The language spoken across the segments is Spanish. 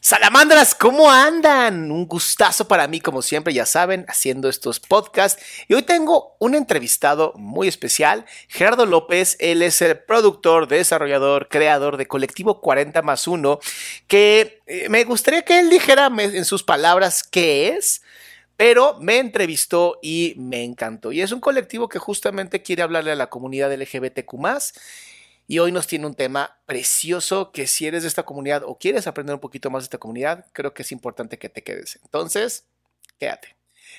Salamandras, ¿cómo andan? Un gustazo para mí, como siempre, ya saben, haciendo estos podcasts. Y hoy tengo un entrevistado muy especial, Gerardo López. Él es el productor, desarrollador, creador de Colectivo 40 más 1, que eh, me gustaría que él dijera en sus palabras qué es. Pero me entrevistó y me encantó. Y es un colectivo que justamente quiere hablarle a la comunidad LGBTQ y hoy nos tiene un tema precioso que si eres de esta comunidad o quieres aprender un poquito más de esta comunidad, creo que es importante que te quedes. Entonces, quédate.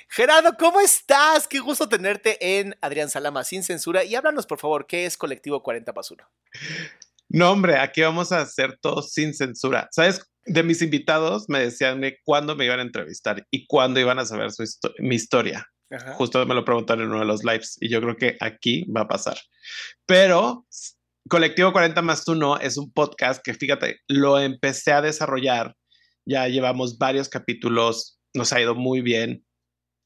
Gerardo, ¿cómo estás? Qué gusto tenerte en Adrián Salama sin censura. Y háblanos, por favor, ¿qué es Colectivo 40 más 1? No, hombre, aquí vamos a hacer todo sin censura. ¿Sabes? De mis invitados me decían cuándo me iban a entrevistar y cuándo iban a saber su mi historia. Justo me lo preguntaron en uno de los lives y yo creo que aquí va a pasar. Pero Colectivo 40 más 1 es un podcast que, fíjate, lo empecé a desarrollar. Ya llevamos varios capítulos, nos ha ido muy bien.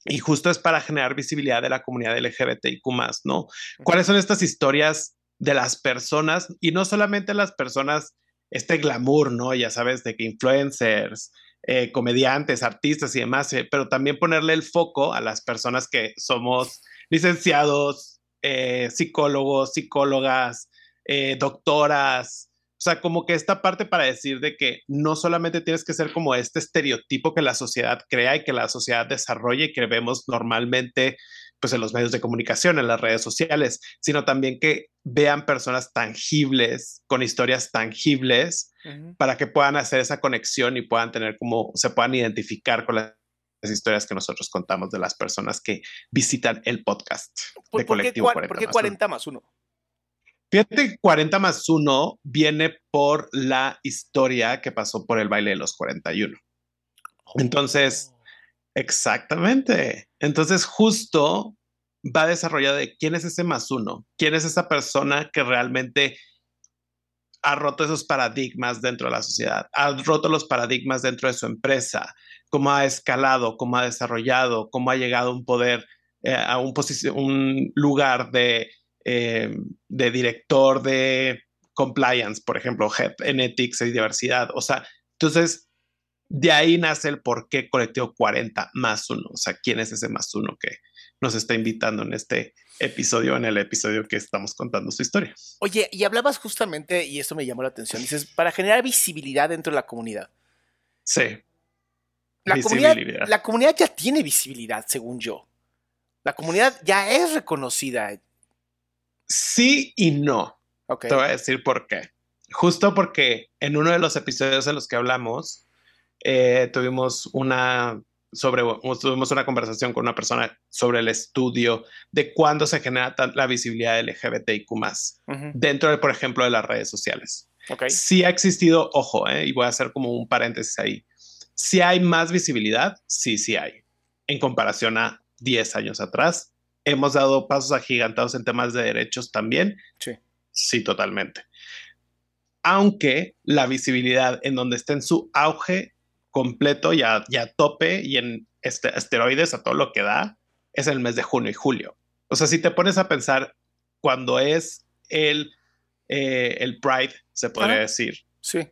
Y justo es para generar visibilidad de la comunidad LGBTIQ, ¿no? ¿Cuáles son estas historias de las personas? Y no solamente las personas, este glamour, ¿no? Ya sabes, de que influencers, eh, comediantes, artistas y demás, eh, pero también ponerle el foco a las personas que somos licenciados, eh, psicólogos, psicólogas, eh, doctoras, o sea, como que esta parte para decir de que no solamente tienes que ser como este estereotipo que la sociedad crea y que la sociedad desarrolle y que vemos normalmente pues en los medios de comunicación, en las redes sociales, sino también que vean personas tangibles, con historias tangibles, para que puedan hacer esa conexión y puedan tener como, se puedan identificar con las historias que nosotros contamos de las personas que visitan el podcast de Colectivo 40 ¿Por qué 40 más 1? Fíjate, 40 más 1 viene por la historia que pasó por el baile de los 41. Entonces, exactamente. Entonces, justo va desarrollado de quién es ese más uno, quién es esa persona que realmente ha roto esos paradigmas dentro de la sociedad, ha roto los paradigmas dentro de su empresa, cómo ha escalado, cómo ha desarrollado, cómo ha llegado a un poder, eh, a un, un lugar de eh, de director de compliance, por ejemplo, Head en Ethics y diversidad. O sea, entonces de ahí nace el por qué colectivo 40 más uno. O sea, quién es ese más uno que nos está invitando en este episodio, en el episodio que estamos contando su historia. Oye, y hablabas justamente, y esto me llamó la atención, dices, para generar visibilidad dentro de la comunidad. Sí. La comunidad, la comunidad ya tiene visibilidad, según yo. La comunidad ya es reconocida. Sí y no. Te voy a decir por qué. Justo porque en uno de los episodios en los que hablamos, eh, tuvimos una sobre tuvimos una conversación con una persona sobre el estudio de cuándo se genera la visibilidad LGBTIQ más dentro, de, por ejemplo, de las redes sociales. Okay. Sí ha existido, ojo, eh, y voy a hacer como un paréntesis ahí. Si hay más visibilidad, sí, sí hay, en comparación a 10 años atrás hemos dado pasos agigantados en temas de derechos también. Sí. Sí, totalmente. Aunque la visibilidad en donde está en su auge completo y a, tope y en este, esteroides a todo lo que da, es el mes de junio y julio. O sea, si te pones a pensar cuando es el, eh, el Pride, se podría decir. Sí.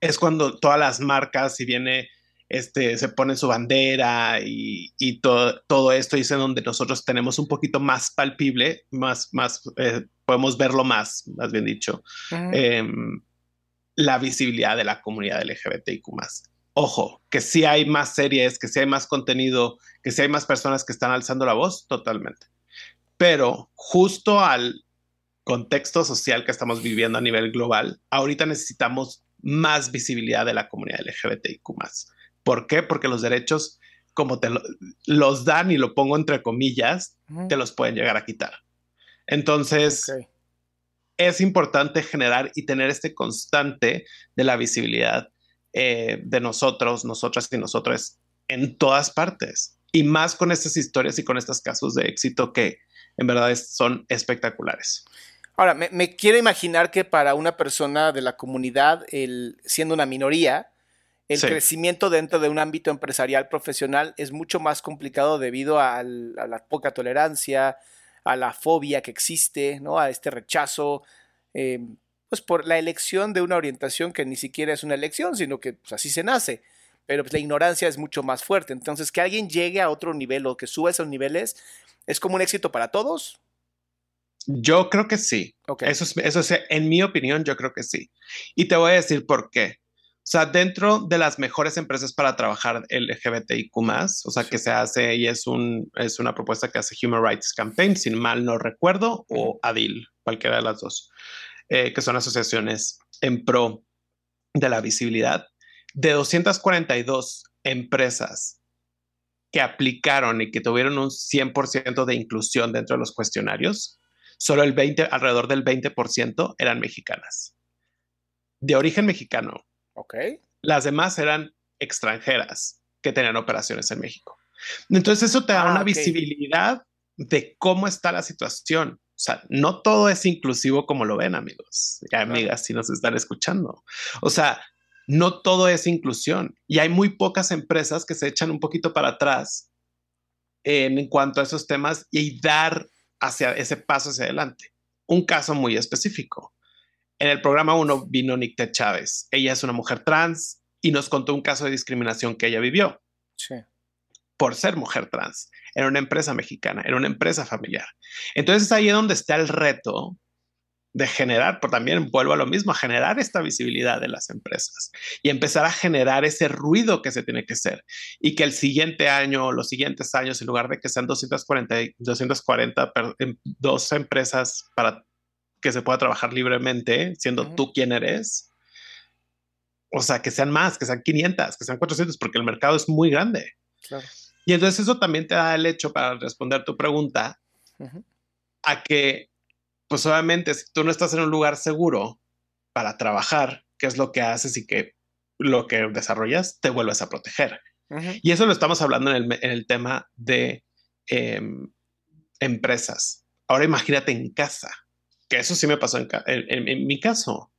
Es cuando todas las marcas, si viene, este, se ponen su bandera y, y todo, todo esto, y es en donde nosotros tenemos un poquito más palpible, más, más, eh, podemos verlo más, más bien dicho, em, la visibilidad de la comunidad LGBTIQ ojo, que si hay más series, que si hay más contenido, que si hay más personas que están alzando la voz, totalmente. Pero justo al contexto social que estamos viviendo a nivel global, ahorita necesitamos más visibilidad de la comunidad LGBTIQ. ¿Por qué? Porque los derechos, como te los dan y lo pongo entre comillas, te los pueden llegar a quitar. Entonces, es importante generar y tener este constante de la visibilidad eh, de nosotros, nosotras y nosotros en todas partes. Y más con estas historias y con estos casos de éxito que en verdad son espectaculares. Ahora, me, quiero imaginar que para una persona de la comunidad, el, siendo una minoría, el crecimiento dentro de un ámbito empresarial profesional es mucho más complicado debido a, la poca tolerancia, a la fobia que existe, ¿no? a este rechazo. Eh, pues por la elección de una orientación que ni siquiera es una elección, sino que pues, así se nace. Pero pues, la ignorancia es mucho más fuerte. Entonces, que alguien llegue a otro nivel o que suba esos niveles, ¿es como un éxito para todos? Yo creo que sí. Eso, es, eso es, en mi opinión, yo creo que sí. Y te voy a decir por qué. O sea, dentro de las mejores empresas para trabajar LGBTIQ, o sea, que se hace y es, un, es una propuesta que hace Human Rights Campaign, sin mal no recuerdo, o ADIL, cualquiera de las dos. Eh, que son asociaciones en pro de la visibilidad, de 242 empresas que aplicaron y que tuvieron un 100% de inclusión dentro de los cuestionarios, solo el 20, alrededor del 20% eran mexicanas. De origen mexicano. Ok. Las demás eran extranjeras que tenían operaciones en México. Entonces eso te da ah, una visibilidad de cómo está la situación. O sea, no todo es inclusivo como lo ven, amigos y amigas, si nos están escuchando. O sea, no todo es inclusión y hay muy pocas empresas que se echan un poquito para atrás en, cuanto a esos temas y dar hacia ese paso hacia adelante. Un caso muy específico. En el programa 1 vino Nicte Chávez. Ella es una mujer trans y nos contó un caso de discriminación que ella vivió. Sí. Por ser mujer trans era una empresa mexicana, era una empresa familiar. Entonces ahí es donde está el reto de generar, pero también vuelvo a lo mismo, a generar esta visibilidad de las empresas y empezar a generar ese ruido que se tiene que hacer y que el siguiente año o los siguientes años, en lugar de que sean 240, 240 em, dos empresas para que se pueda trabajar libremente, siendo tú quien eres, o sea, que sean más, que sean 500, que sean 400, porque el mercado es muy grande. Claro. Y entonces eso también te da el hecho para responder tu pregunta a que, pues obviamente, si tú no estás en un lugar seguro para trabajar, qué es lo que haces y que lo que desarrollas, te vuelves a proteger. Y eso lo estamos hablando en el, tema de em, empresas. Ahora imagínate en casa, que eso sí me pasó en, en, mi caso. O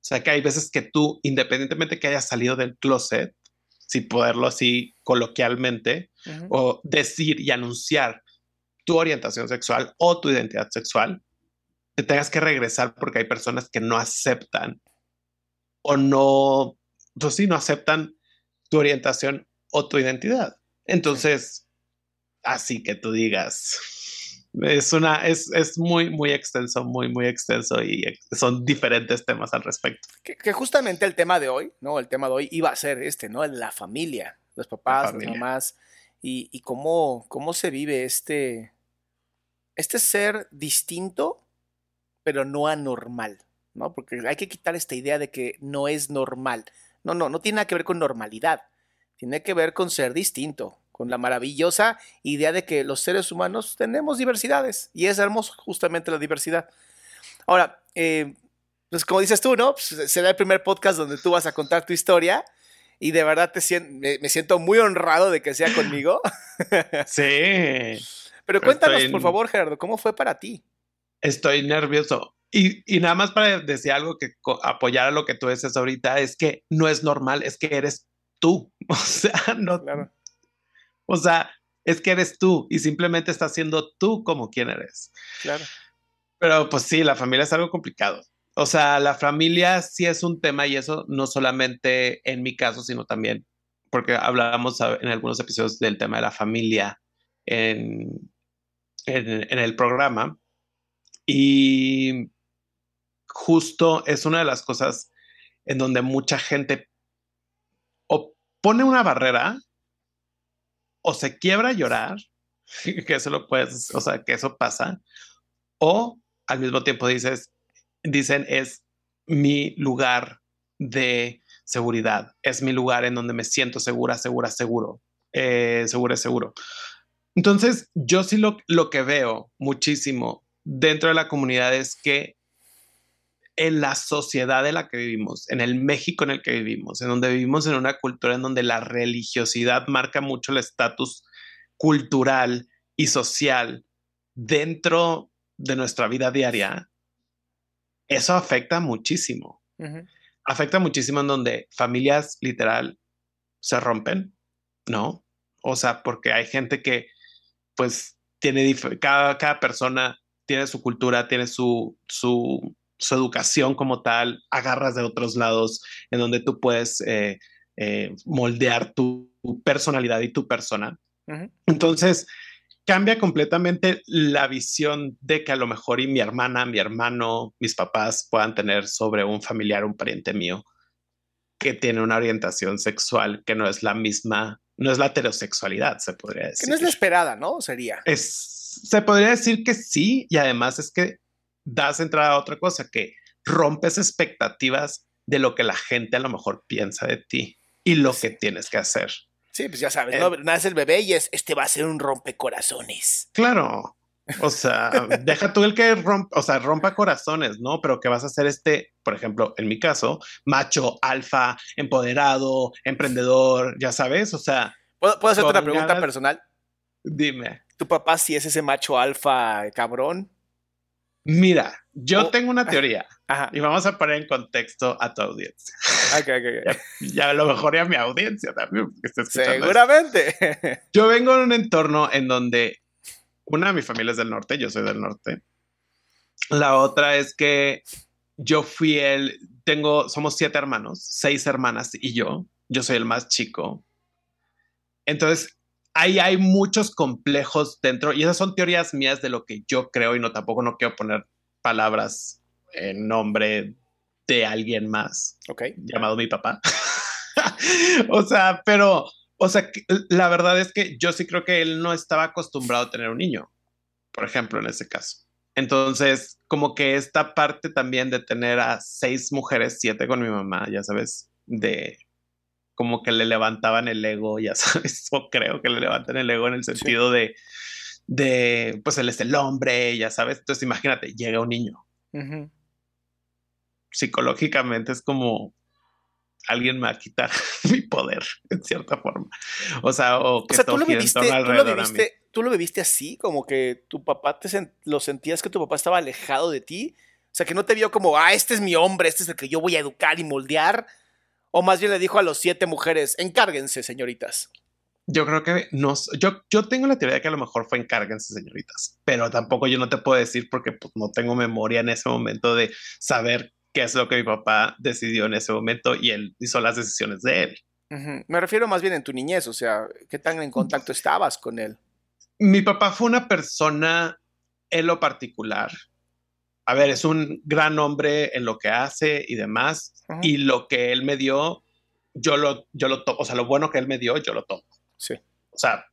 sea, que hay veces que tú, independientemente que hayas salido del closet, si poderlo así coloquialmente, o decir y anunciar tu orientación sexual o tu identidad sexual, te tengas que regresar porque hay personas que no aceptan o no, pues sí, no aceptan tu orientación o tu identidad. Entonces, así que tú digas, es una, es, es, muy, muy extenso, muy, muy extenso y son diferentes temas al respecto. Que, justamente el tema de hoy, ¿no? El tema de hoy iba a ser este, ¿no? La familia, los papás, las mamás y, y, cómo, cómo se vive este, este ser distinto, pero no anormal, ¿no? Porque hay que quitar esta idea de que no es normal. No, no, no tiene nada que ver con normalidad. Tiene que ver con ser distinto, con la maravillosa idea de que los seres humanos tenemos diversidades y es hermoso justamente la diversidad. Ahora, eh, pues como dices tú, ¿no? Pues será el primer podcast donde tú vas a contar tu historia y de verdad te me, siento muy honrado de que sea conmigo. Sí. Pero cuéntanos, por favor, Gerardo, ¿cómo fue para ti? Estoy nervioso. Y, y, nada más para decir algo que apoyar a lo que tú dices ahorita, es que no es normal, es que eres tú. O sea, no, claro. O sea, es que eres tú y simplemente estás siendo tú como quien eres. Claro. Pero pues sí, la familia es algo complicado. O sea, la familia sí es un tema y eso no solamente en mi caso, sino también porque hablábamos en algunos episodios del tema de la familia en, en, el programa. Y justo es una de las cosas en donde mucha gente o pone una barrera o se quiebra a llorar, que eso lo puedes, o sea, que eso pasa, o al mismo tiempo dices, dicen es mi lugar de seguridad, es mi lugar en donde me siento segura, segura, seguro, eh, seguro, seguro. Entonces, yo sí lo, lo que veo muchísimo dentro de la comunidad es que en la sociedad en la que vivimos, en el México en el que vivimos, en donde vivimos en una cultura en donde la religiosidad marca mucho el estatus cultural y social dentro de nuestra vida diaria, eso afecta muchísimo. Afecta muchísimo en donde familias literal se rompen, ¿no? O sea, porque hay gente que pues tiene, cada, cada persona tiene su cultura, tiene su, su, su, educación como tal, agarras de otros lados en donde tú puedes eh, eh, moldear tu, personalidad y tu persona. Entonces, cambia completamente la visión de que a lo mejor y mi hermana, mi hermano, mis papás puedan tener sobre un familiar, un pariente mío que tiene una orientación sexual que no es la misma, no es la heterosexualidad, se podría decir. Que no es la esperada, ¿no? Sería. Es, se podría decir que sí, y además es que das entrada a otra cosa, que rompes expectativas de lo que la gente a lo mejor piensa de ti y lo que tienes que hacer. Sí, pues ya sabes, ¿no? Eh, Nace el bebé y es, este va a ser un rompecorazones. Claro. O sea, deja tú el que rompa, o sea, rompa corazones, ¿no? Pero que vas a ser este, por ejemplo, en mi caso, macho, alfa, empoderado, emprendedor, ya sabes, o sea. ¿Puedo, ¿puedo hacerte una pregunta personal? Dime. ¿Tu papá sí es ese macho alfa cabrón? Mira, yo oh. tengo una teoría y vamos a poner en contexto a tu audiencia. Okay, Ya, a lo mejor y a mi audiencia también. Seguramente. Yo vengo en un entorno en donde una de mis familias es del norte, yo soy del norte. La otra es que yo fui el, tengo, somos siete hermanos, seis hermanas y yo. Yo soy el más chico. Entonces, ahí hay muchos complejos dentro y esas son teorías mías de lo que yo creo y no tampoco no quiero poner palabras en nombre de alguien más llamado mi papá. o sea, pero, o sea, la verdad es que yo sí creo que él no estaba acostumbrado a tener un niño, por ejemplo, en ese caso. Entonces, como que esta parte también de tener a seis mujeres, siete con mi mamá, ya sabes, de como que le levantaban el ego, ya sabes, o creo que le levantan el ego en el sentido de, de, pues él es el hombre, ya sabes. Entonces imagínate, llega un niño. Psicológicamente es como alguien me va a quitar mi poder, en cierta forma. O sea, o que tú lo viviste, tú lo viviste, así, como que tu papá te lo sentías que tu papá estaba alejado de ti. O sea, que no te vio como, ah, este es mi hombre, este es el que yo voy a educar y moldear, o más bien le dijo a los siete mujeres, encárguense, señoritas. Yo creo que no, yo, yo tengo la teoría de que a lo mejor fue encárguense, señoritas, pero tampoco yo no te puedo decir porque pues, no tengo memoria en ese momento de saber qué es lo que mi papá decidió en ese momento y él hizo las decisiones de él. Me refiero más bien en tu niñez, o sea, ¿qué tan en contacto estabas con él? Mi papá fue una persona en lo particular a ver, es un gran hombre en lo que hace y demás, y lo que él me dio, yo lo, yo lo tomo, o sea, lo bueno que él me dio, yo lo tomo. Sí. O sea,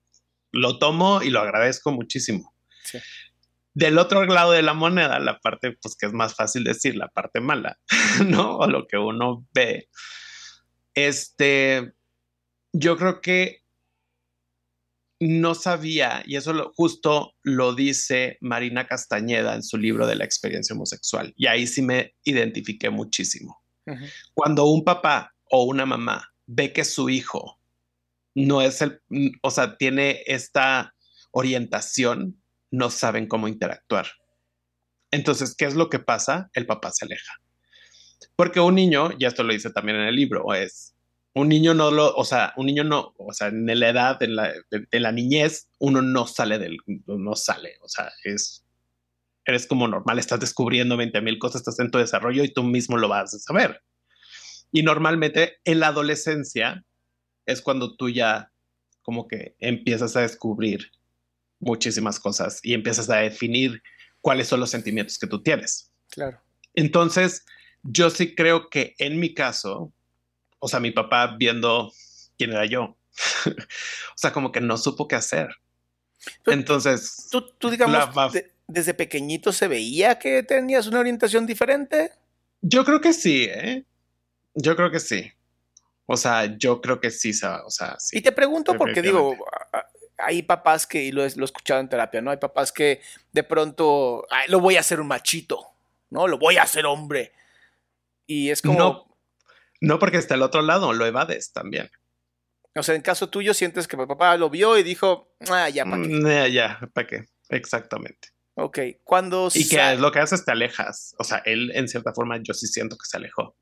lo tomo y lo agradezco muchísimo. Sí. Del otro lado de la moneda, la parte, pues que es más fácil decir, la parte mala, ¿no? O lo que uno ve. Este, yo creo que no sabía, y eso justo lo dice Marina Castañeda en su libro de la experiencia homosexual, y ahí sí me identifiqué muchísimo. Cuando un papá o una mamá ve que su hijo no es el, o sea, tiene esta orientación, no saben cómo interactuar. Entonces, ¿qué es lo que pasa? El papá se aleja. Porque un niño, y esto lo dice también en el libro, es un niño no lo, o sea, un niño no, o sea, en la edad de la, de, la niñez, uno no sale del, no sale, o sea, es, eres como normal, estás descubriendo 20 mil cosas, estás en tu desarrollo y tú mismo lo vas a saber. Y normalmente en la adolescencia es cuando tú ya como que empiezas a descubrir muchísimas cosas y empiezas a definir cuáles son los sentimientos que tú tienes. Claro. Entonces, yo sí creo que en mi caso, o sea, mi papá viendo quién era yo, o sea, como que no supo qué hacer. Entonces, tú, tú digamos, desde pequeñito se veía que tenías una orientación diferente. Yo creo que sí, ¿eh? Yo creo que sí. O sea, yo creo que sí, o sea, sí. Y te pregunto porque digo, hay papás que, y lo, he escuchado en terapia, ¿no? Hay papás que de pronto, lo voy a hacer un machito, ¿no? Lo voy a hacer hombre. Y es como... No, no porque está el otro lado, lo evades también. O sea, en caso tuyo sientes que mi papá lo vio y dijo, ah, ya, ¿para qué? Mm, ya, ¿para qué? Exactamente. Ok, cuando... Y que es lo que haces, te alejas. O sea, él en cierta forma yo sí siento que se alejó.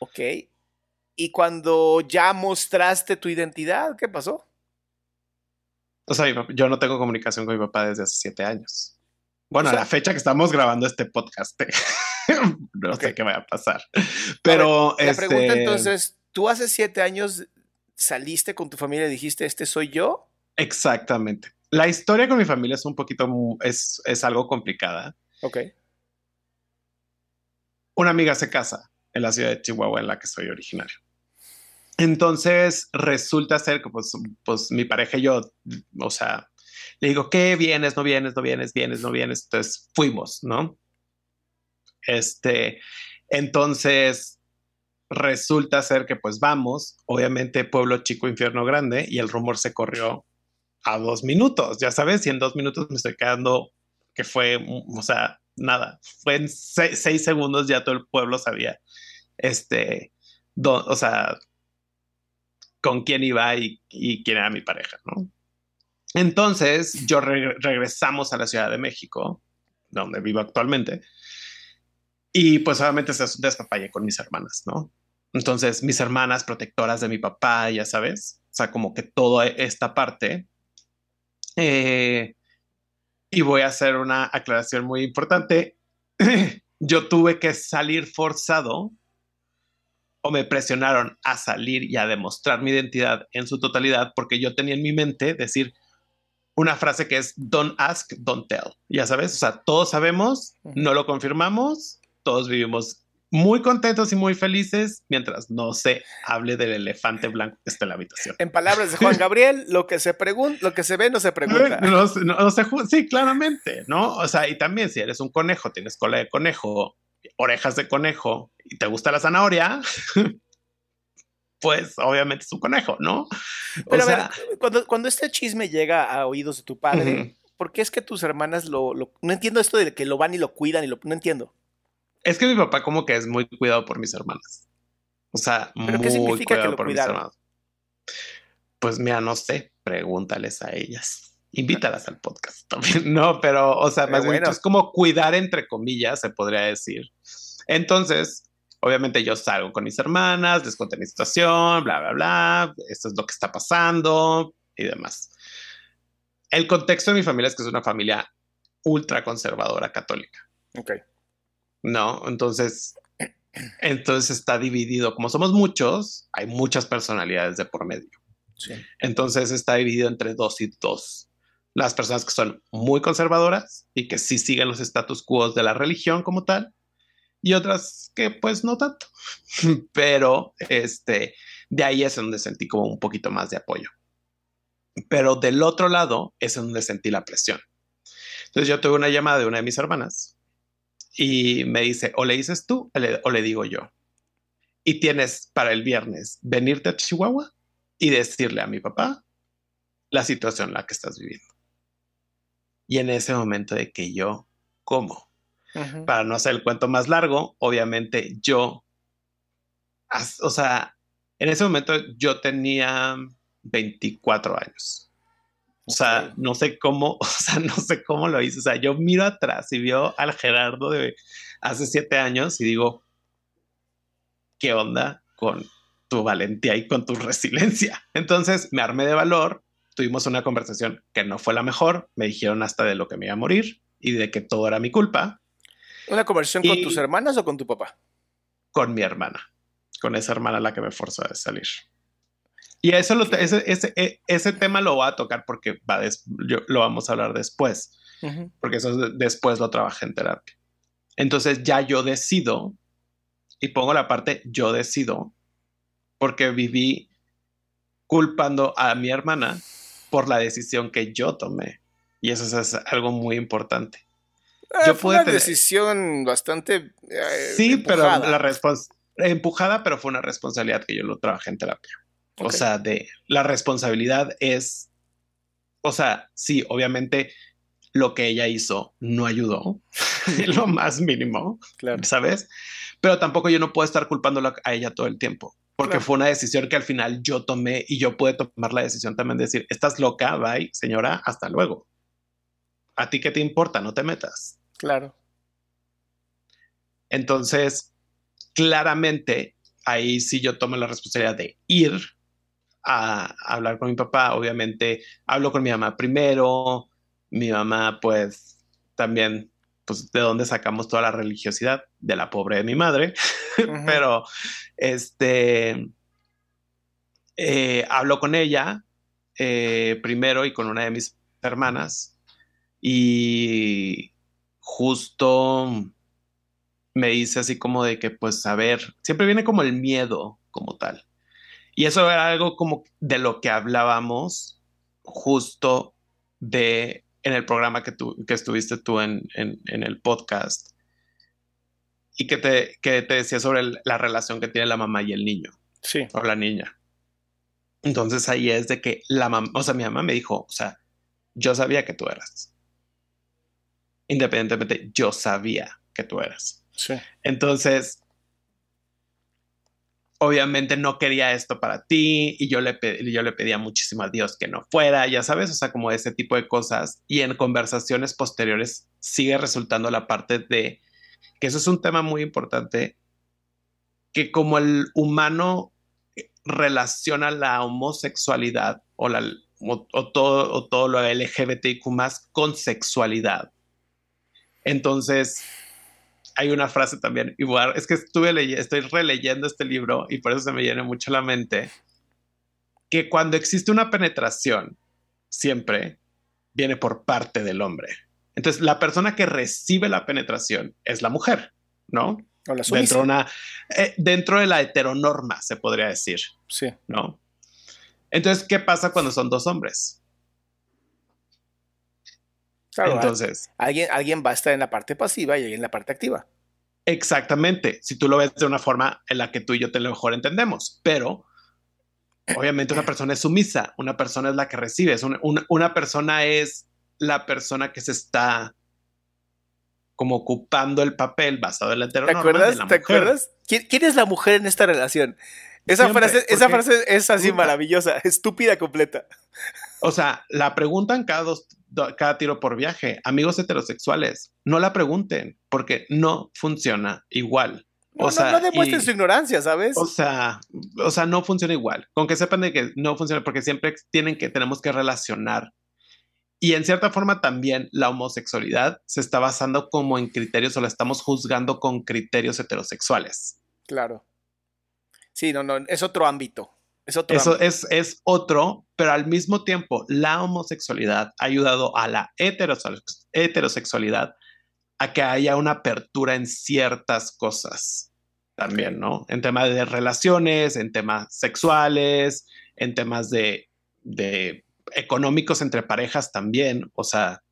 Ok. Y cuando ya mostraste tu identidad, ¿qué pasó? O sea, yo no tengo comunicación con mi papá desde hace siete años. Bueno, a la fecha que estamos grabando este podcast, no sé qué va a pasar. Pero. la pregunta este entonces: ¿tú hace siete años saliste con tu familia y dijiste, este soy yo? Exactamente. La historia con mi familia es un poquito, es, es algo complicada. Ok. Una amiga se casa en la ciudad de Chihuahua, en la que soy originario. Entonces resulta ser que pues, pues mi pareja y yo, o sea, le digo, ¿qué vienes? No vienes, no vienes, vienes, no vienes. Entonces fuimos, ¿no? Este, entonces resulta ser que pues vamos, obviamente pueblo chico, infierno grande, y el rumor se corrió a dos minutos, ya sabes, y en dos minutos me estoy quedando que fue, o sea, nada, fue en seis, segundos ya todo el pueblo sabía, este, o sea, con quién iba y, quién era mi pareja, ¿no? Entonces, yo regresamos a la Ciudad de México, donde vivo actualmente, y pues obviamente se despapallé con mis hermanas, ¿no? Entonces, mis hermanas protectoras de mi papá, ya sabes, o sea, como que toda esta parte. Eh, y voy a hacer una aclaración muy importante. yo tuve que salir forzado o me presionaron a salir y a demostrar mi identidad en su totalidad porque yo tenía en mi mente decir una frase que es don't ask, don't tell. Ya sabes, o sea, todos sabemos, no lo confirmamos, todos vivimos muy contentos y muy felices mientras no se hable del elefante blanco que está en la habitación. En palabras de Juan Gabriel, lo que se pregunta, lo que se ve no se pregunta. sí, claramente, ¿no? O sea, y también si eres un conejo, tienes cola de conejo, orejas de conejo y te gusta la zanahoria, pues obviamente es un conejo, ¿no? Pero a ver, cuando, cuando, este chisme llega a oídos de tu padre, ¿por qué es que tus hermanas lo, No entiendo esto de que lo van y lo cuidan y lo... No entiendo. Es que mi papá como que es muy cuidado por mis hermanas. O sea, muy qué significa cuidado por mis hermanas. Pues mira, no sé, pregúntales a ellas. Invítalas al podcast también. No, pero, o sea, más bien es como cuidar entre comillas, se podría decir. Entonces, obviamente yo salgo con mis hermanas, les cuento mi situación, bla, bla, bla, esto es lo que está pasando y demás. El contexto de mi familia es que es una familia ultra conservadora católica. Ok. No, entonces, entonces está dividido. Como somos muchos, hay muchas personalidades de por medio. Sí. Entonces está dividido entre dos y dos las personas que son muy conservadoras y que sí siguen los status quo de la religión como tal, y otras que pues no tanto. Pero este, de ahí es donde sentí como un poquito más de apoyo. Pero del otro lado es donde sentí la presión. Entonces yo tuve una llamada de una de mis hermanas y me dice, o le dices tú o le digo yo. Y tienes para el viernes venirte a Chihuahua y decirle a mi papá la situación en la que estás viviendo. Y en ese momento de que yo como, para no hacer el cuento más largo, obviamente yo, o sea, en ese momento yo tenía 24 años. O sea, no sé cómo, o sea, no sé cómo lo hice. O sea, yo miro atrás y veo al Gerardo de hace siete años y digo, ¿qué onda con tu valentía y con tu resiliencia. Entonces me armé de valor, tuvimos una conversación que no fue la mejor, me dijeron hasta de lo que me iba a morir y de que todo era mi culpa. ¿Una conversación con tus hermanas o con tu papá? Con mi hermana, con esa hermana la que me forzó a salir. Y eso lo, ese, ese, e, ese, tema lo voy a tocar porque va lo vamos a hablar después, porque eso después lo trabajé en terapia. Entonces ya yo decido, y pongo la parte yo decido, porque viví culpando a mi hermana por la decisión que yo tomé. Y eso es algo muy importante. Eh, yo fue una decisión bastante. Eh, sí, pero la empujada, pero fue una responsabilidad que yo lo trabajé en terapia. O sea, de la responsabilidad es. O sea, sí, obviamente lo que ella hizo no ayudó, lo más mínimo, claro. ¿sabes? Pero tampoco yo no puedo estar culpándola a ella todo el tiempo, porque fue una decisión que al final yo tomé y yo pude tomar la decisión también de decir, estás loca, bye, señora, hasta luego. ¿A ti qué te importa? No te metas. Claro. Entonces, claramente, ahí sí yo tomo la responsabilidad de ir a, hablar con mi papá. Obviamente, hablo con mi mamá primero. Mi mamá, pues, también, pues, de dónde sacamos toda la religiosidad de la pobre de mi madre. Pero, este, eh, hablo con ella eh, primero y con una de mis hermanas. Y justo me dice así como de que, pues, a ver, siempre viene como el miedo como tal. Y eso era algo como de lo que hablábamos justo de en el programa que, tú, que estuviste tú en, el podcast y que te, que te decía sobre la relación que tiene la mamá y el niño. Sí. O la niña. Entonces ahí es de que la mamá, o sea, mi mamá me dijo, o sea, yo sabía que tú eras independientemente, yo sabía que tú eras. Sí. Entonces, obviamente no quería esto para ti y yo le, yo le pedía muchísimo a Dios que no fuera, ya sabes, o sea, como ese tipo de cosas. Y en conversaciones posteriores sigue resultando la parte de que eso es un tema muy importante, que como el humano relaciona la homosexualidad o, la, todo, o todo lo LGBTIQ más con sexualidad entonces, hay una frase también, igual, es que estuve leyendo, estoy releyendo este libro y por eso se me llena mucho la mente, que cuando existe una penetración, siempre viene por parte del hombre. Entonces, la persona que recibe la penetración es la mujer, ¿no? O la dentro, una, eh, dentro de la heteronorma, se podría decir. Sí. ¿No? Entonces, ¿qué pasa cuando son dos hombres? Entonces, alguien, alguien va a estar en la parte pasiva y alguien en la parte activa. Exactamente, si tú lo ves de una forma en la que tú y yo te lo mejor entendemos, pero obviamente una persona es sumisa, una persona es la que recibe, una, persona es la persona que se está como ocupando el papel basado en la heteronorma. ¿Te acuerdas? ¿Te acuerdas? ¿Quién, es la mujer en esta relación? Esa, frase, esa frase es así maravillosa, estúpida completa. O sea, la preguntan cada dos, cada tiro por viaje. Amigos heterosexuales, no la pregunten porque no funciona igual. o sea, no, demuestren su ignorancia, ¿sabes? O sea, o sea, no funciona igual. Con que sepan de que no funciona porque siempre tienen que, tenemos que relacionar. Y en cierta forma también la homosexualidad se está basando como en criterios o la estamos juzgando con criterios heterosexuales. Claro. Sí, no, no, es otro ámbito. Es otro Eso es, es, otro, pero al mismo tiempo la homosexualidad ha ayudado a la heterosexualidad a que haya una apertura en ciertas cosas también, ¿no? En temas de relaciones, en temas sexuales, en temas de, de económicos entre parejas también, o sea,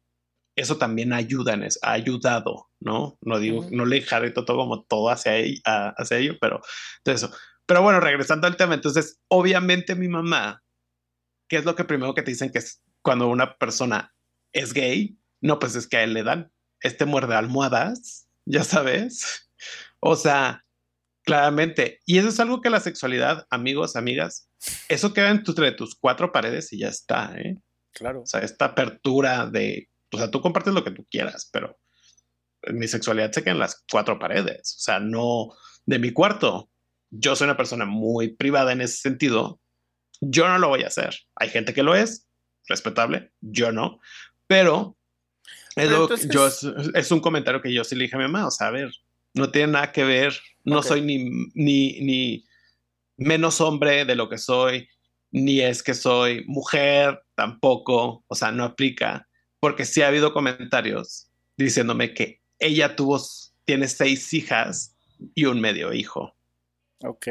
eso también ayuda en eso, ha ayudado, ¿no? No digo, no le dejaré todo como todo hacia, hacia ello, pero eso. Pero bueno, regresando al tema, entonces, obviamente mi mamá, ¿qué es lo que primero que te dicen que es cuando una persona es gay? No, pues es que a él le dan este muerde almohadas, ya sabes. O sea, claramente. Y eso es algo que la sexualidad, amigos, amigas, eso queda entre tus cuatro paredes y ya está, ¿eh? Claro. O sea, esta apertura de, o sea, tú compartes lo que tú quieras, pero mi sexualidad se queda en las cuatro paredes. O sea, no de mi cuarto, yo soy una persona muy privada en ese sentido, yo no lo voy a hacer. Hay gente que lo es, respetable, yo no, pero, yo, es, un comentario que yo sí le dije a mi mamá, o sea, a ver, no tiene nada que ver, no soy ni, ni, ni menos hombre de lo que soy, ni es que soy mujer tampoco, o sea, no aplica, porque sí ha habido comentarios diciéndome que ella tuvo, tiene seis hijas y un medio hijo. Ok.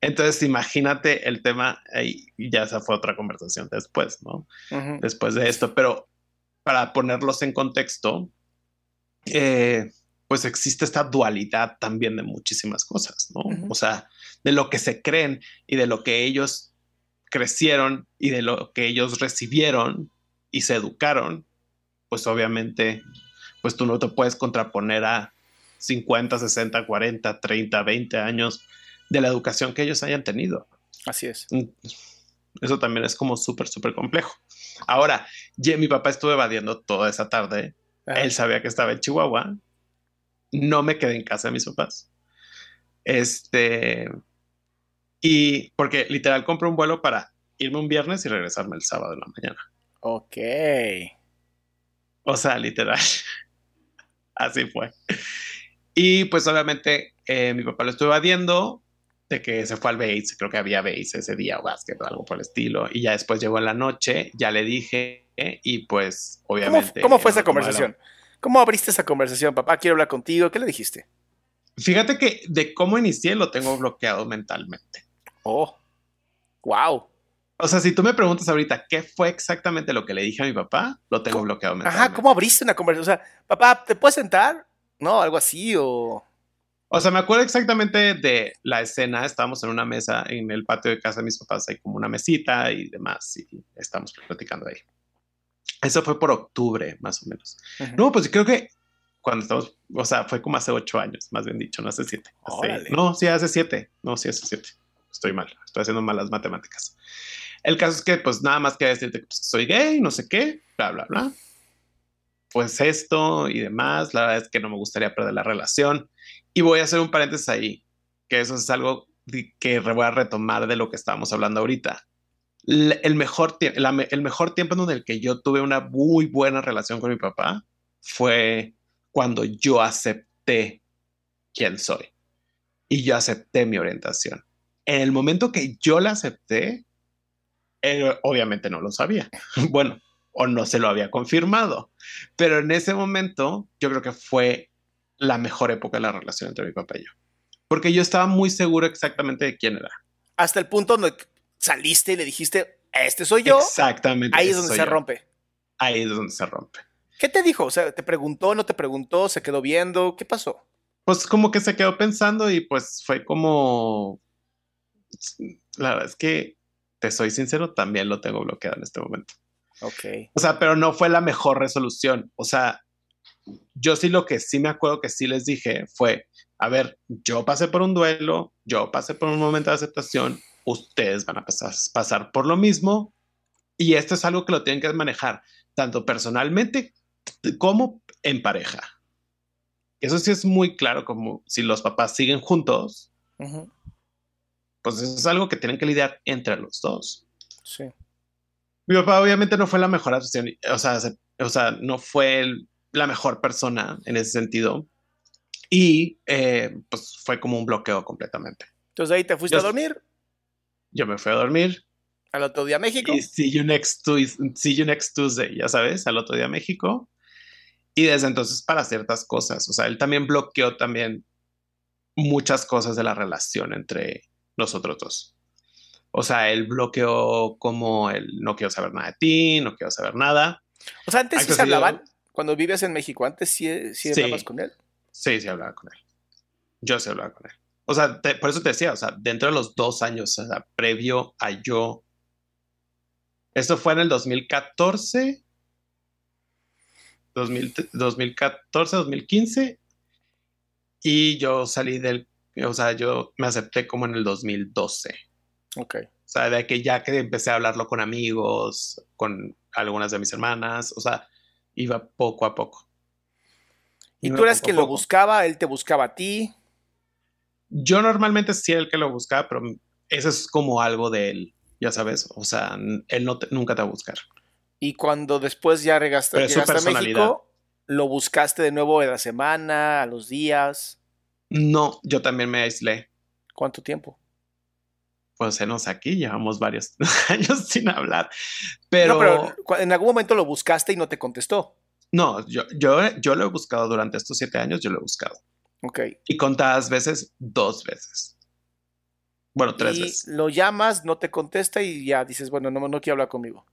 Entonces, imagínate el tema, y ya esa fue otra conversación después, ¿no? Después de esto, pero para ponerlos en contexto, eh, pues existe esta dualidad también de muchísimas cosas, ¿no? O sea, de lo que se creen y de lo que ellos crecieron y de lo que ellos recibieron y se educaron, pues obviamente, pues tú no te puedes contraponer a 50, 60, 40, 30, 20 años de la educación que ellos hayan tenido. Así es. Mm, eso también es como súper, súper complejo. Ahora, mi papá estuvo evadiendo toda esa tarde. Él sabía que estaba en Chihuahua. No me quedé en casa de mis papás. Este. Y porque literal compré un vuelo para irme un viernes y regresarme el sábado de la mañana. Ok. O sea, literal. Así fue. Y pues obviamente eh, mi papá lo estuvo evadiendo de que se fue al base, creo que había base ese día o básquet o algo por el estilo. Y ya después llegó en la noche, ya le dije y pues obviamente... ¿Cómo, fue esa conversación? ¿Cómo abriste esa conversación? Papá, quiero hablar contigo. ¿Qué le dijiste? Fíjate que de cómo inicié lo tengo bloqueado mentalmente. Oh, wow. O sea, si tú me preguntas ahorita qué fue exactamente lo que le dije a mi papá, lo tengo bloqueado mentalmente. Ajá, ¿cómo abriste una conversación? O sea, papá, ¿te puedes sentar? ¿No? Algo así o... O sea, me acuerdo exactamente de la escena. Estábamos en una mesa en el patio de casa de mis papás, hay como una mesita y demás, y estamos platicando ahí. Eso fue por octubre, más o menos. No, pues creo que cuando estamos, o sea, fue como hace ocho años, más bien dicho, no hace siete. no, sí, hace siete. No, sí, hace siete. Estoy mal, estoy haciendo malas matemáticas. El caso es que, pues nada más que decirte que pues, soy gay, no sé qué, bla, bla, bla pues esto y demás, la verdad es que no me gustaría perder la relación. Y voy a hacer un paréntesis ahí, que eso es algo que voy a retomar de lo que estábamos hablando ahorita. El mejor, el mejor tiempo en el que yo tuve una muy buena relación con mi papá fue cuando yo acepté quién soy y yo acepté mi orientación. En el momento que yo la acepté, él obviamente no lo sabía. Bueno, o no se lo había confirmado. Pero en ese momento yo creo que fue la mejor época de la relación entre mi papá y yo. Porque yo estaba muy seguro exactamente de quién era. Hasta el punto donde saliste y le dijiste, este soy yo. Exactamente. Ahí es donde se rompe. Ahí es donde se rompe. ¿Qué te dijo? O sea, ¿te preguntó, no te preguntó, se quedó viendo? ¿Qué pasó? Pues como que se quedó pensando y pues fue como... La verdad es que, te soy sincero, también lo tengo bloqueado en este momento. Ok. O sea, pero no fue la mejor resolución. O sea, yo sí lo que sí me acuerdo que sí les dije fue, a ver, yo pasé por un duelo, yo pasé por un momento de aceptación, ustedes van a pasar, pasar por lo mismo y esto es algo que lo tienen que manejar tanto personalmente como en pareja. Eso sí es muy claro, como si los papás siguen juntos, pues eso es algo que tienen que lidiar entre los dos. Sí. Mi papá obviamente no fue la mejor opción, o sea, o sea no fue la mejor persona en ese sentido. Y eh, pues fue como un bloqueo completamente. Entonces ahí te fuiste a dormir. Yo me fui a dormir. Al otro día a México. Y see you, next see you next Tuesday, ya sabes, al otro día a México. Y desde entonces para ciertas cosas. O sea, él también bloqueó también muchas cosas de la relación entre nosotros dos. O sea, él bloqueó como el no quiero saber nada de ti, no quiero saber nada. O sea, antes sí se hablaban. Cuando vives en México, antes sí, sí, hablabas con él. Sí, sí hablaba con él. Yo sí hablaba con él. O sea, por eso te decía, o sea, dentro de los dos años, o sea, previo a yo. Esto fue en el 2014. 2014, 2015. Y yo salí del. O sea, yo me acepté como en el 2012. Ok. O sea, de que ya que empecé a hablarlo con amigos, con algunas de mis hermanas, o sea, iba poco a poco. ¿Y tú eras quien lo buscaba? ¿Él te buscaba a ti? Yo normalmente sí era el que lo buscaba, pero eso es como algo de él, ya sabes, o sea, él no nunca te va a buscar. Y cuando después ya llegaste, llegaste a México, ¿lo buscaste de nuevo en la semana, a los días? No, yo también me aislé. ¿Cuánto tiempo? Pues nos aquí, llevamos varios años sin hablar. Pero... No, pero en algún momento lo buscaste y no te contestó. No, yo, yo, yo lo he buscado durante estos siete años, yo lo he buscado. Ok. Y contadas veces, dos veces. Bueno, tres veces. Lo llamas, no te contesta y ya dices, bueno, no, no quiero hablar conmigo.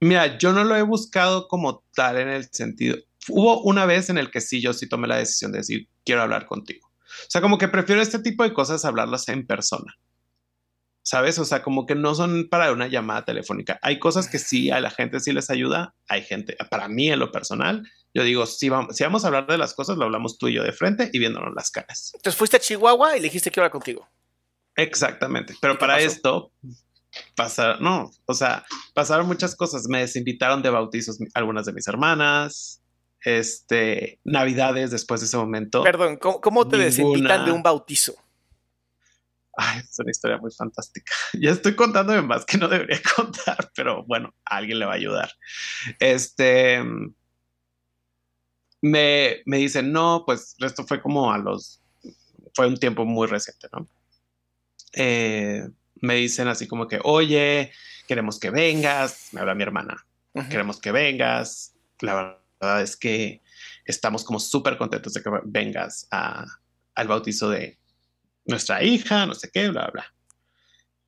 Mira, yo no lo he buscado como tal en el sentido. Hubo una vez en el que sí, yo sí tomé la decisión de decir, quiero hablar contigo. O sea, como que prefiero este tipo de cosas hablarlas en persona. ¿Sabes? O sea, como que no son para una llamada telefónica. Hay cosas que sí a la gente sí les ayuda. Hay gente, para mí en lo personal, yo digo, si vamos, si vamos a hablar de las cosas, lo hablamos tú y yo de frente y viéndonos las caras. Entonces fuiste a Chihuahua y le dijiste quiero hablar contigo. Exactamente. Pero para esto, pasar, no, o sea, pasaron muchas cosas. Me desinvitaron de bautizos algunas de mis hermanas este, navidades después de ese momento. Perdón, ¿cómo, te desinvitan de un bautizo? Ay, es una historia muy fantástica. Ya estoy contándome más que no debería contar, pero bueno, alguien le va a ayudar. Este, me, me dicen, no, pues esto fue como a los, fue un tiempo muy reciente, ¿no? Eh, me dicen así como que, oye, queremos que vengas, me habla mi hermana, queremos que vengas, la verdad es que estamos como súper contentos de que vengas al bautizo de nuestra hija, no sé qué, bla, bla.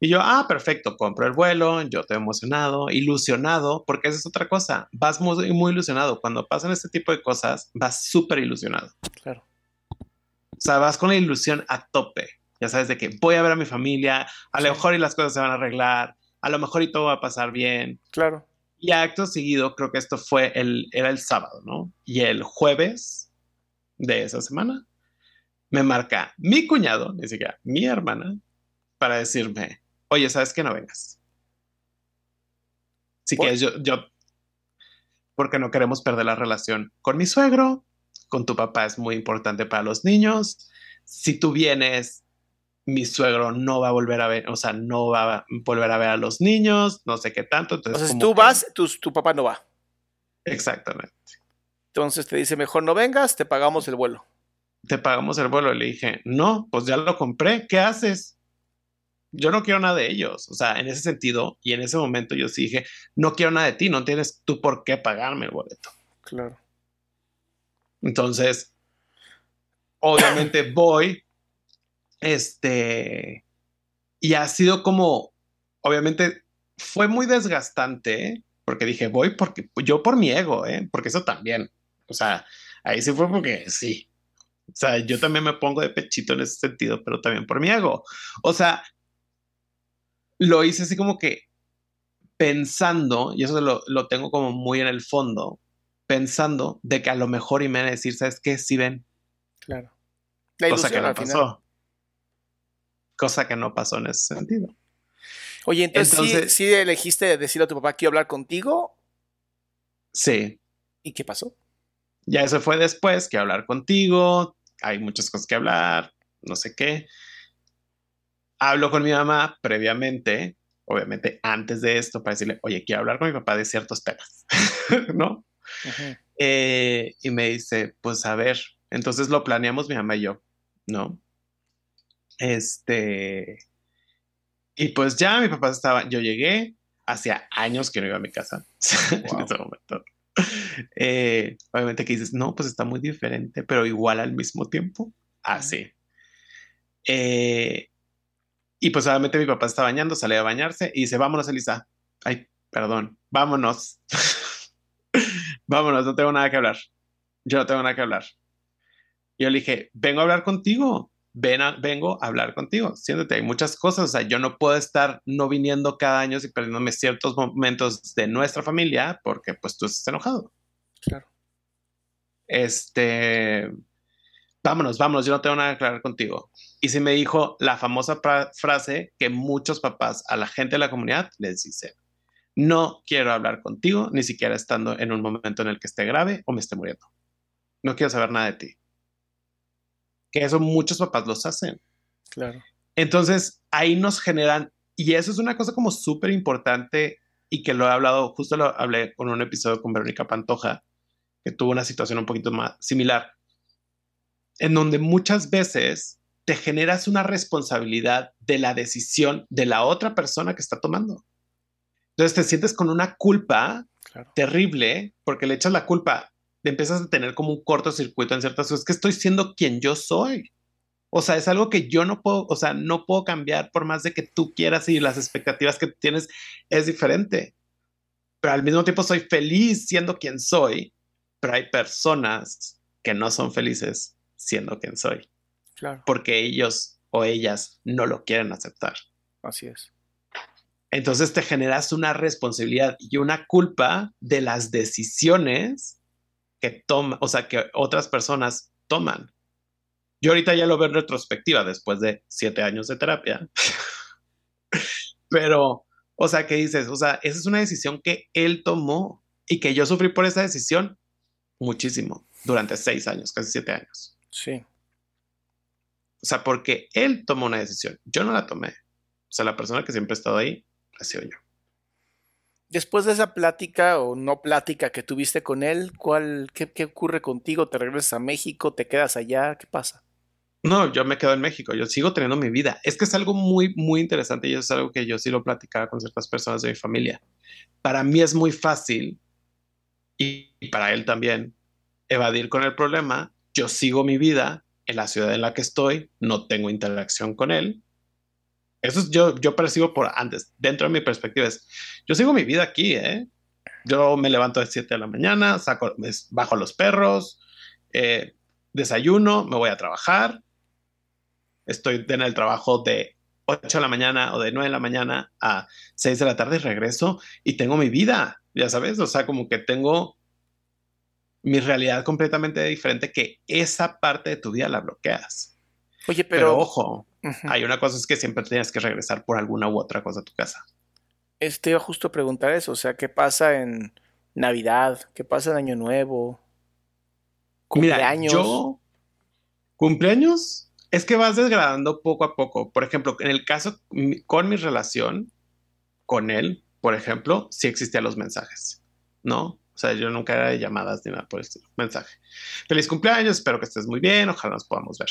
Y yo, ah, perfecto, compro el vuelo, yo estoy emocionado, ilusionado, porque esa es otra cosa, vas muy, muy ilusionado. Cuando pasan este tipo de cosas, vas súper ilusionado. Claro. O sea, vas con la ilusión a tope. Ya sabes de que voy a ver a mi familia, a lo mejor y las cosas se van a arreglar, a lo mejor y todo va a pasar bien. Claro. Y acto seguido, creo que esto fue el, era el sábado, ¿no? Y el jueves de esa semana, me marca mi cuñado, ni siquiera mi hermana, para decirme, oye, ¿sabes que no vengas? Así que yo, yo, porque no queremos perder la relación con mi suegro, con tu papá es muy importante para los niños. Si tú vienes, mi suegro no va a volver a ver, o sea, no va a volver a ver a los niños, no sé qué tanto. Entonces, si tú vas, tu, tu, papá no va. Exactamente. Entonces te dice, mejor no vengas, te pagamos el vuelo. Te pagamos el vuelo. Le dije, no, pues ya lo compré, ¿qué haces? Yo no quiero nada de ellos. O sea, en ese sentido, y en ese momento yo sí dije, no quiero nada de ti, no tienes tú por qué pagarme el boleto. Claro. Entonces, obviamente voy, este, y ha sido como, obviamente, fue muy desgastante, porque dije, voy porque yo por mi ego, ¿eh? porque eso también, o sea, ahí sí fue porque sí. O sea, yo también me pongo de pechito en ese sentido, pero también por mi ego. O sea, lo hice así como que pensando, y eso lo, lo tengo como muy en el fondo, pensando de que a lo mejor y me van a decir, ¿sabes qué? Sí ven. Claro. La Cosa que no pasó cosa que no pasó en ese sentido. Oye, entonces, ¿sí, elegiste decirle a tu papá que iba a hablar contigo? Sí. ¿Y qué pasó? Ya eso fue después, que hablar contigo, hay muchas cosas que hablar, no sé qué. Hablo con mi mamá previamente, obviamente antes de esto, para decirle, oye, quiero hablar con mi papá de ciertos temas, ¿no? Eh, y me dice, pues a ver, entonces lo planeamos mi mamá y yo, ¿no? Este. Y pues ya mi papá estaba. Yo llegué, hacía años que no iba a mi casa en ese momento. Eh, obviamente que dices, no, pues está muy diferente, pero igual al mismo tiempo. Así. Eh, y pues obviamente mi papá está bañando, sale a bañarse y dice, vámonos, Elisa. Ay, perdón, vámonos. vámonos, no tengo nada que hablar. Yo no tengo nada que hablar. Yo le dije, vengo a hablar contigo vengo a hablar contigo, siéntate, hay muchas cosas, o sea, yo no puedo estar no viniendo cada año y perdiéndome ciertos momentos de nuestra familia porque pues tú estás enojado. Claro. Este, vámonos, vámonos, yo no tengo nada que hablar contigo. Y se me dijo la famosa frase que muchos papás a la gente de la comunidad les dicen, no quiero hablar contigo, ni siquiera estando en un momento en el que esté grave o me esté muriendo. No quiero saber nada de ti que eso muchos papás los hacen. Claro. Entonces, ahí nos generan, y eso es una cosa como súper importante y que lo he hablado, justo lo hablé con un episodio con Verónica Pantoja, que tuvo una situación un poquito más similar, en donde muchas veces te generas una responsabilidad de la decisión de la otra persona que está tomando. Entonces te sientes con una culpa terrible porque le echas la culpa, empiezas a tener como un cortocircuito en ciertas cosas, que estoy siendo quien yo soy. O sea, es algo que yo no puedo, o sea, no puedo cambiar por más de que tú quieras y las expectativas que tienes es diferente. Pero al mismo tiempo soy feliz siendo quien soy, pero hay personas que no son felices siendo quien soy. Claro. Porque ellos o ellas no lo quieren aceptar. Así es. Entonces te generas una responsabilidad y una culpa de las decisiones que toman, o sea, que otras personas toman. Yo ahorita ya lo veo en retrospectiva después de siete años de terapia. Pero, o sea, ¿qué dices? O sea, esa es una decisión que él tomó y que yo sufrí por esa decisión muchísimo durante seis años, casi siete años. Sí. O sea, porque él tomó una decisión, yo no la tomé. O sea, la persona que siempre ha estado ahí ha sido yo. Después de esa plática o no plática que tuviste con él, ¿cuál, qué, qué ocurre contigo? ¿Te regresas a México? ¿Te quedas allá? ¿Qué pasa? No, yo me quedo en México, yo sigo teniendo mi vida. Es que es algo muy, muy interesante y es algo que yo sí lo platicaba con ciertas personas de mi familia. Para mí es muy fácil y, para él también evadir con el problema. Yo sigo mi vida en la ciudad en la que estoy, no tengo interacción con él. Eso es, yo, yo percibo por antes, dentro de mi perspectiva es, yo sigo mi vida aquí, ¿eh? Yo me levanto a las 7 de la mañana, saco, bajo a los perros, eh, desayuno, me voy a trabajar, estoy en el trabajo de 8 de la mañana o de 9 de la mañana a 6 de la tarde y regreso y tengo mi vida, ya sabes, o sea, como que tengo mi realidad completamente diferente que esa parte de tu vida la bloqueas. Oye, pero, ojo, hay una cosa es que siempre tienes que regresar por alguna u otra cosa a tu casa. Este iba justo a preguntar eso, o sea, ¿qué pasa en Navidad? ¿Qué pasa en Año Nuevo? ¿Cumpleaños? Mira, yo, cumpleaños, es que vas desgradando poco a poco. Por ejemplo, en el caso con mi relación con él, por ejemplo, sí existían los mensajes, ¿no? O sea, yo nunca era de llamadas ni nada por el estilo. Mensaje. Feliz cumpleaños, espero que estés muy bien, ojalá nos podamos ver.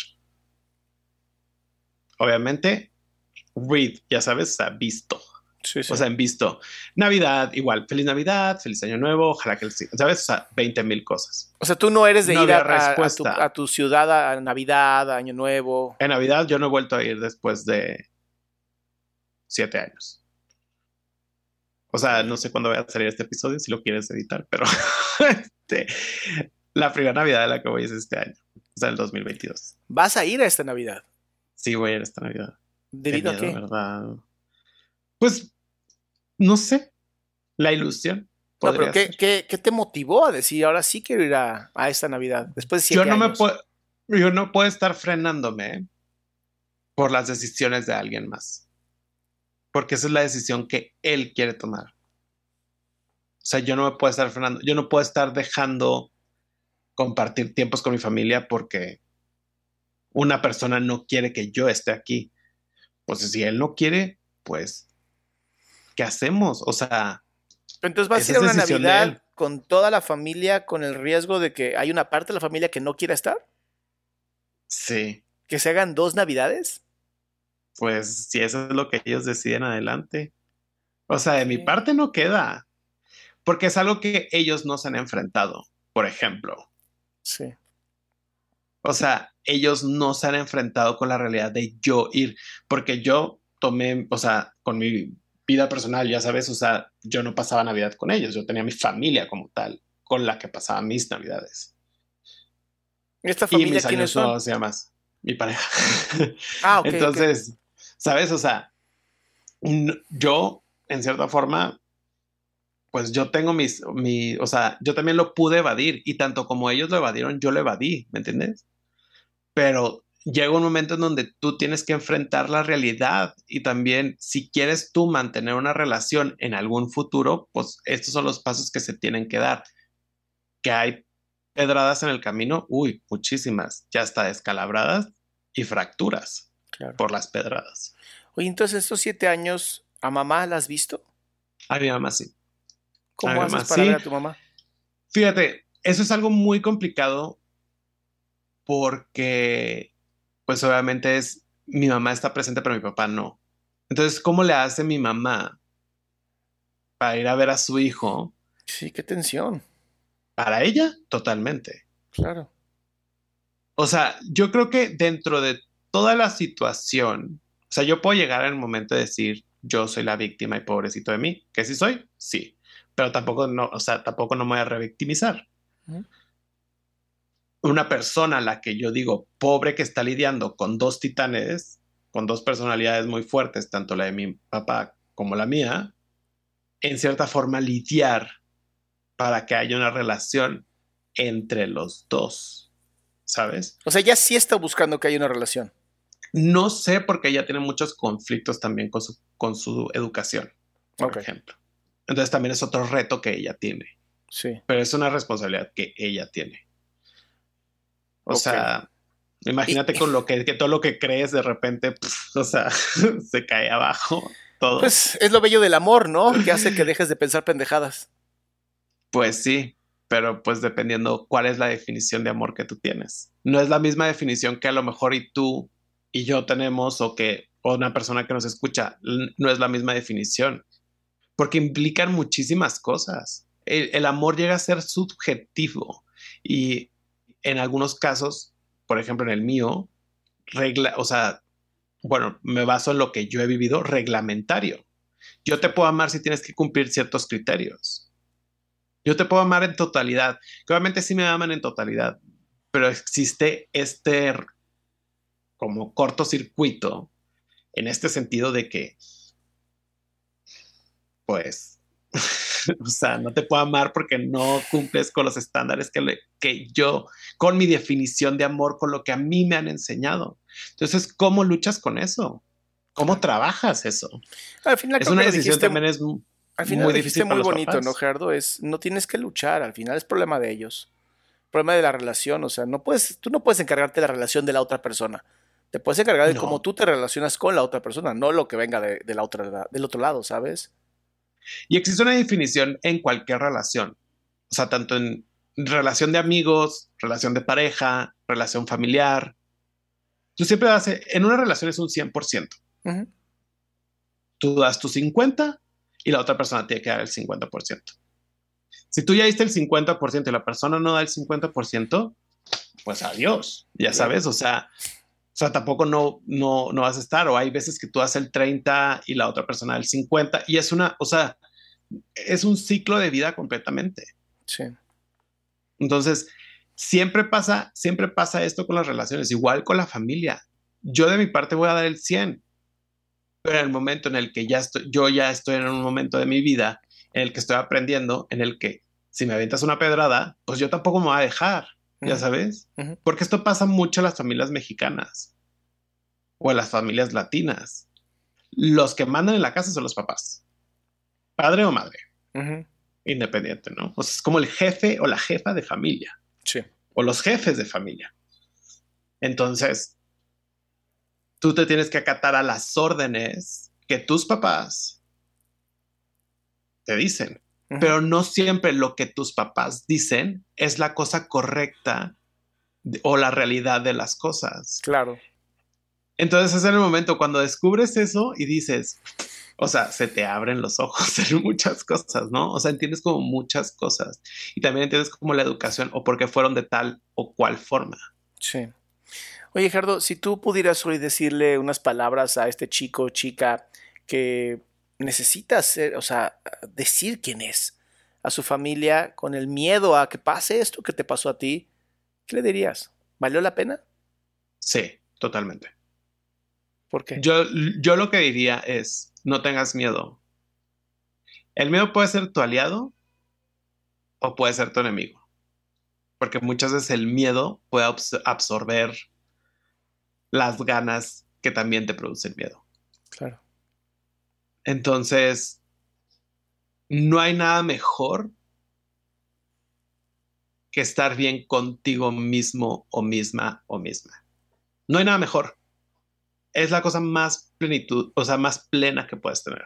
Obviamente, read, ya sabes, sea, visto. O sea, en visto. Navidad, igual, feliz Navidad, feliz Año Nuevo, ojalá que, ¿sabes? O sea, 20 mil cosas. O sea, tú no eres de ir a, tu, ciudad a Navidad, a Año Nuevo. En Navidad yo no he vuelto a ir después de siete años. O sea, no sé cuándo va a salir este episodio, si lo quieres editar, pero este, la primera Navidad de la que voy es este año, o sea, el 2022. ¿Vas a ir a esta Navidad? Sí, voy a ir esta Navidad. ¿Debido a qué? ¿verdad? Pues no sé, la ilusión. No, pero ¿qué, ¿qué, te motivó a decir ahora sí quiero ir a, esta Navidad? Después de siete yo no Me puedo, yo no puedo estar frenándome por las decisiones de alguien más. Porque esa es la decisión que él quiere tomar. O sea, yo no me puedo estar frenando, yo no puedo estar dejando compartir tiempos con mi familia porque una persona no quiere que yo esté aquí. Pues si él no quiere, pues ¿qué hacemos? O sea... Entonces va a ser una Navidad con toda la familia con el riesgo de que hay una parte de la familia que no quiera estar. Sí. ¿Que se hagan dos Navidades? Pues si eso es lo que ellos deciden adelante. O sea, de mi parte no queda. Porque es algo que ellos no se han enfrentado, por ejemplo. Sí. O sea, ellos no se han enfrentado con la realidad de yo ir, porque yo tomé, o sea, con mi vida personal, ya sabes, o sea, yo no pasaba Navidad con ellos, yo tenía mi familia como tal, con la que pasaba mis Navidades. ¿Esta familia y mis años son? se más mi pareja. Ah, ok. Entonces, ¿sabes? O sea, yo, en cierta forma, pues yo tengo mis, mi, o sea, yo también lo pude evadir y tanto como ellos lo evadieron, yo lo evadí, ¿me entiendes? Pero llega un momento en donde tú tienes que enfrentar la realidad y también si quieres tú mantener una relación en algún futuro, pues estos son los pasos que se tienen que dar. Que hay pedradas en el camino, uy, muchísimas, ya está descalabradas y fracturas. por las pedradas. Oye, entonces estos siete años, ¿a mamá la has visto? A mi mamá sí. ¿Cómo haces para ver a tu mamá? Fíjate, eso es algo muy complicado porque, pues obviamente es, mi mamá está presente, pero mi papá no. Entonces, ¿cómo le hace mi mamá para ir a ver a su hijo? Sí, qué tensión. Para ella, totalmente. Claro. O sea, yo creo que dentro de toda la situación, o sea, yo puedo llegar al momento de decir, yo soy la víctima y pobrecito de mí, que sí soy, sí, pero tampoco no, o sea, tampoco no me voy a revictimizar. Una persona a la que yo digo, pobre que está lidiando con dos titanes, con dos personalidades muy fuertes, tanto la de mi papá como la mía, en cierta forma lidiar para que haya una relación entre los dos, ¿sabes? O sea, ya sí está buscando que haya una relación. No sé porque ella tiene muchos conflictos también con su, con su educación, por ejemplo. Entonces también es otro reto que ella tiene. Sí. Pero es una responsabilidad que ella tiene. O sea, imagínate con lo que, que, todo lo que crees de repente, o sea, se cae abajo todo. Pues es lo bello del amor, ¿no? Que hace que dejes de pensar pendejadas. Pues sí, pero pues dependiendo cuál es la definición de amor que tú tienes. No es la misma definición que a lo mejor y tú y yo tenemos o que una persona que nos escucha, no es la misma definición, porque implican muchísimas cosas. El, amor llega a ser subjetivo y en algunos casos, por ejemplo en el mío, regla, o sea, bueno, me baso en lo que yo he vivido, reglamentario. Yo te puedo amar si tienes que cumplir ciertos criterios. Yo te puedo amar en totalidad. obviamente sí me aman en totalidad, pero existe este como cortocircuito en este sentido de que, pues, o sea, no te puedo amar porque no cumples con los estándares que, que yo, con mi definición de amor, con lo que a mí me han enseñado. Entonces, ¿cómo luchas con eso? ¿Cómo trabajas eso? Al final, es una decisión también es al final muy difícil muy bonito, ¿no, Gerardo? Es, no tienes que luchar, al final es problema de ellos. Problema de la relación, o sea, no puedes, tú no puedes encargarte de la relación de la otra persona. Te puedes encargar de cómo tú te relacionas con la otra persona, no lo que venga de, la otra, del otro lado, ¿sabes? Y existe una definición en cualquier relación. O sea, tanto en relación de amigos, relación de pareja, relación familiar. Tú siempre das, en una relación es un 100%. Tú das tu 50 y la otra persona tiene que dar el 50%. Si tú ya diste el 50% y la persona no da el 50%, pues adiós, ya sabes, o sea, o sea, tampoco no, no, no vas a estar, o hay veces que tú haces el 30 y la otra persona el 50, y es una, o sea, es un ciclo de vida completamente. Sí. Entonces, siempre pasa, siempre pasa esto con las relaciones, igual con la familia. Yo de mi parte voy a dar el 100, pero en el momento en el que ya estoy, yo ya estoy en un momento de mi vida en el que estoy aprendiendo, en el que si me aventas una pedrada, pues yo tampoco me voy a dejar, ya sabes, porque esto pasa mucho en las familias mexicanas o en las familias latinas. Los que mandan en la casa son los papás, padre o madre, independiente, ¿no? O sea, es como el jefe o la jefa de familia. Sí. O los jefes de familia. Entonces, tú te tienes que acatar a las órdenes que tus papás te dicen. Pero no siempre lo que tus papás dicen es la cosa correcta o la realidad de las cosas. Claro. Entonces es en el momento cuando descubres eso y dices, o sea, se te abren los ojos en muchas cosas, ¿no? O sea, entiendes como muchas cosas y también entiendes como la educación o por qué fueron de tal o cual forma. Sí. Oye, Gerardo, si tú pudieras hoy decirle unas palabras a este chico o chica que necesita ser, o sea, decir quién es, a su familia con el miedo a que pase esto que te pasó a ti, ¿qué le dirías? ¿Valió la pena? Sí, totalmente. ¿Por qué? Yo, yo lo que diría es, no tengas miedo. El miedo puede ser tu aliado o puede ser tu enemigo. Porque muchas veces el miedo puede absorber las ganas que también te producen miedo. Claro. Entonces, no hay nada mejor que estar bien contigo mismo o misma o misma. No hay nada mejor. es la cosa más plenitud, o sea, más plena que puedes tener.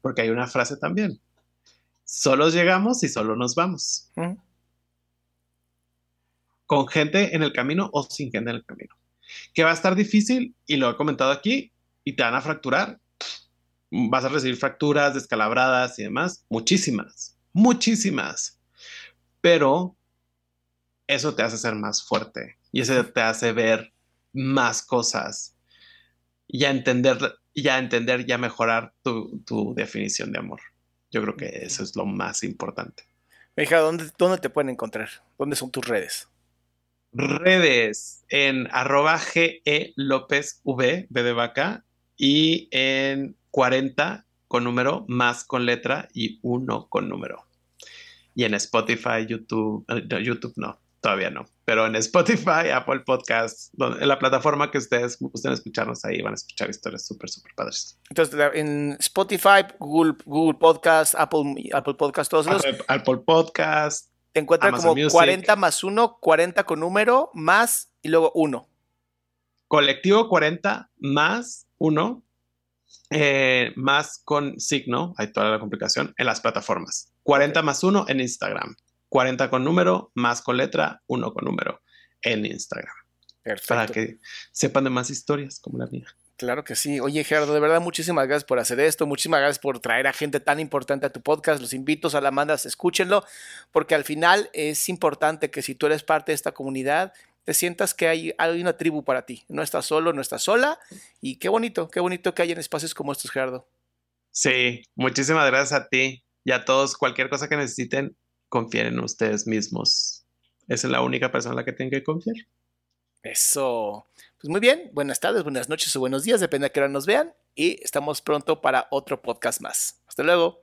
Porque hay una frase también. Solo llegamos y solo nos vamos. Con gente en el camino o sin gente en el camino. Que va a estar difícil, y lo he comentado aquí, y te van a fracturar. Vas a recibir fracturas, descalabradas y demás. Muchísimas, muchísimas. Pero eso te hace ser más fuerte y eso te hace ver más cosas y a entender, ya entender, ya mejorar tu, definición de amor. Yo creo que eso es lo más importante. Hija, ¿dónde, ¿dónde te pueden encontrar? ¿Dónde son tus redes? Redes en arroba López V, B de vaca, y en 40 con número, más con letra y uno con número. Y en Spotify, YouTube, eh, YouTube no, Todavía no, pero en Spotify, Apple Podcasts, en la plataforma que ustedes gusten escucharnos ahí, van a escuchar historias súper, súper padres. Entonces, en Spotify, Google, Google Podcast, Apple, Apple Podcast, todos los. Apple, Podcast. Te encuentran como 40 más 1, 40 con número, más y luego 1. Colectivo 40 más 1, eh, más con signo, hay toda la complicación, en las plataformas. 40 más 1 en Instagram. 40 con número, más con letra, 1 con número en Instagram. Perfecto. Para que sepan de más historias como la mía. Claro que sí. Oye, Gerardo, de verdad, muchísimas gracias por hacer esto. Muchísimas gracias por traer a gente tan importante a tu podcast. Los invito a la mandas, escúchenlo, porque al final es importante que si tú eres parte de esta comunidad, te sientas que hay, hay una tribu para ti. No estás solo, no estás sola. Y qué bonito, qué bonito que hay en espacios como estos, Gerardo. Sí, muchísimas gracias a ti y a todos. Cualquier cosa que necesiten, confíen en ustedes mismos. Esa es la única persona en la que tienen que confiar. Eso. Pues muy bien, buenas tardes, buenas noches o buenos días, depende de qué hora nos vean. Y estamos pronto para otro podcast más. Hasta luego.